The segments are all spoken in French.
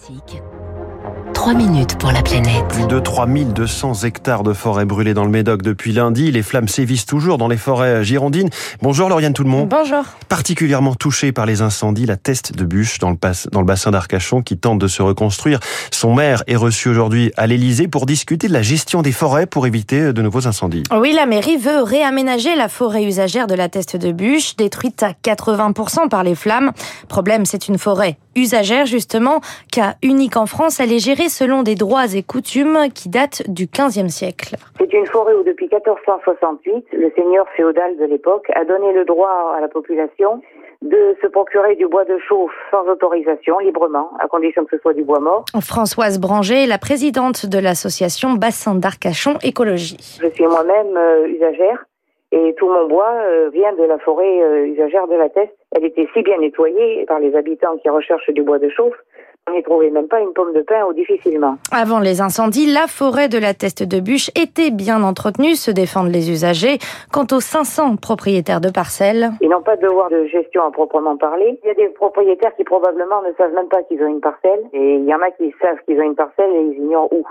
Classique. 3 minutes pour la planète. Plus de 3200 hectares de forêt brûlées dans le Médoc depuis lundi. Les flammes sévissent toujours dans les forêts girondines. Bonjour Lauriane tout le monde. Bonjour. Particulièrement touchée par les incendies, la Teste de Bûche dans le, dans le bassin d'Arcachon qui tente de se reconstruire. Son maire est reçu aujourd'hui à l'Elysée pour discuter de la gestion des forêts pour éviter de nouveaux incendies. Oui, la mairie veut réaménager la forêt usagère de la Teste de Bûche, détruite à 80% par les flammes. Problème, c'est une forêt usagère justement, cas unique en France, elle est gérée selon des droits et coutumes qui datent du XVe siècle. C'est une forêt où depuis 1468, le seigneur féodal de l'époque a donné le droit à la population de se procurer du bois de chauffe sans autorisation, librement, à condition que ce soit du bois mort. Françoise Branger, la présidente de l'association Bassin d'Arcachon Écologie. Je suis moi-même euh, usagère et tout mon bois euh, vient de la forêt euh, usagère de la Teste. Elle était si bien nettoyée par les habitants qui recherchent du bois de chauffe on n'y trouvait même pas une pomme de pin ou difficilement. Avant les incendies, la forêt de la Teste de Bûche était bien entretenue, se défendent les usagers. Quant aux 500 propriétaires de parcelles... Ils n'ont pas de devoir de gestion à proprement parler. Il y a des propriétaires qui probablement ne savent même pas qu'ils ont une parcelle. Et il y en a qui savent qu'ils ont une parcelle et ils ignorent où.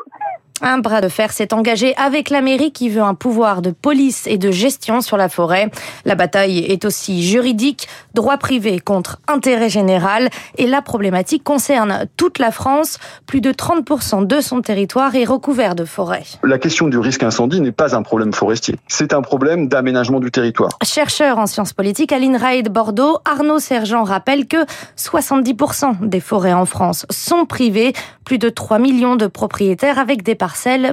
Un bras de fer s'est engagé avec la mairie qui veut un pouvoir de police et de gestion sur la forêt. La bataille est aussi juridique, droit privé contre intérêt général et la problématique concerne toute la France. Plus de 30% de son territoire est recouvert de forêt. La question du risque incendie n'est pas un problème forestier, c'est un problème d'aménagement du territoire. Chercheur en sciences politiques à l'INRAE de Bordeaux, Arnaud Sergent rappelle que 70% des forêts en France sont privées, plus de 3 millions de propriétaires avec des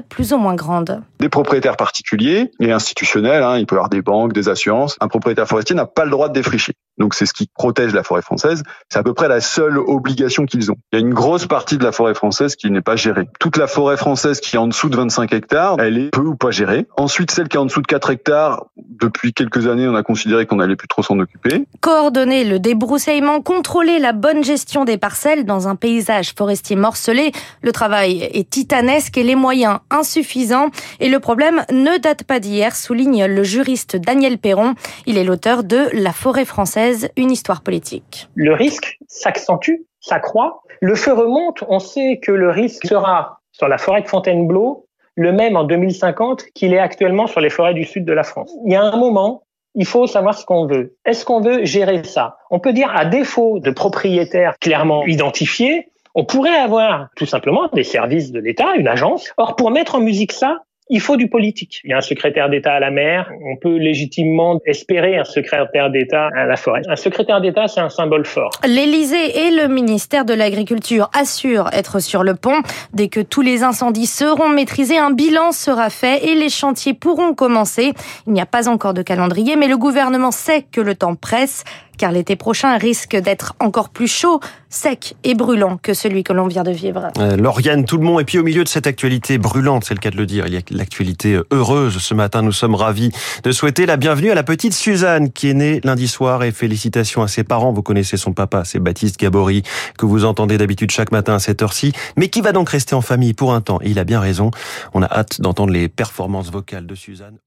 plus ou moins grandes. Des propriétaires particuliers et institutionnels, hein, il peut y avoir des banques, des assurances. Un propriétaire forestier n'a pas le droit de défricher. Donc c'est ce qui protège la forêt française. C'est à peu près la seule obligation qu'ils ont. Il y a une grosse partie de la forêt française qui n'est pas gérée. Toute la forêt française qui est en dessous de 25 hectares, elle est peu ou pas gérée. Ensuite, celle qui est en dessous de 4 hectares, depuis quelques années, on a considéré qu'on n'allait plus trop s'en occuper. Coordonner le débroussaillement, contrôler la bonne gestion des parcelles dans un paysage forestier morcelé, le travail est titanesque et les moyens insuffisants. Et le problème ne date pas d'hier, souligne le juriste Daniel Perron. Il est l'auteur de La forêt une histoire politique. Le risque s'accentue, s'accroît. Le feu remonte, on sait que le risque sera sur la forêt de Fontainebleau le même en 2050 qu'il est actuellement sur les forêts du sud de la France. Il y a un moment, il faut savoir ce qu'on veut. Est-ce qu'on veut gérer ça? On peut dire, à défaut de propriétaires clairement identifiés, on pourrait avoir tout simplement des services de l'État, une agence. Or, pour mettre en musique ça, il faut du politique. Il y a un secrétaire d'État à la mer. On peut légitimement espérer un secrétaire d'État à la forêt. Un secrétaire d'État, c'est un symbole fort. L'Élysée et le ministère de l'Agriculture assurent être sur le pont. Dès que tous les incendies seront maîtrisés, un bilan sera fait et les chantiers pourront commencer. Il n'y a pas encore de calendrier, mais le gouvernement sait que le temps presse car l'été prochain risque d'être encore plus chaud, sec et brûlant que celui que l'on vient de vivre. Euh, Lauriane, tout le monde, et puis au milieu de cette actualité brûlante, c'est le cas de le dire, il y a l'actualité heureuse. Ce matin, nous sommes ravis de souhaiter la bienvenue à la petite Suzanne qui est née lundi soir et félicitations à ses parents. Vous connaissez son papa, c'est Baptiste Gabory, que vous entendez d'habitude chaque matin à cette heure-ci, mais qui va donc rester en famille pour un temps. Et il a bien raison. On a hâte d'entendre les performances vocales de Suzanne.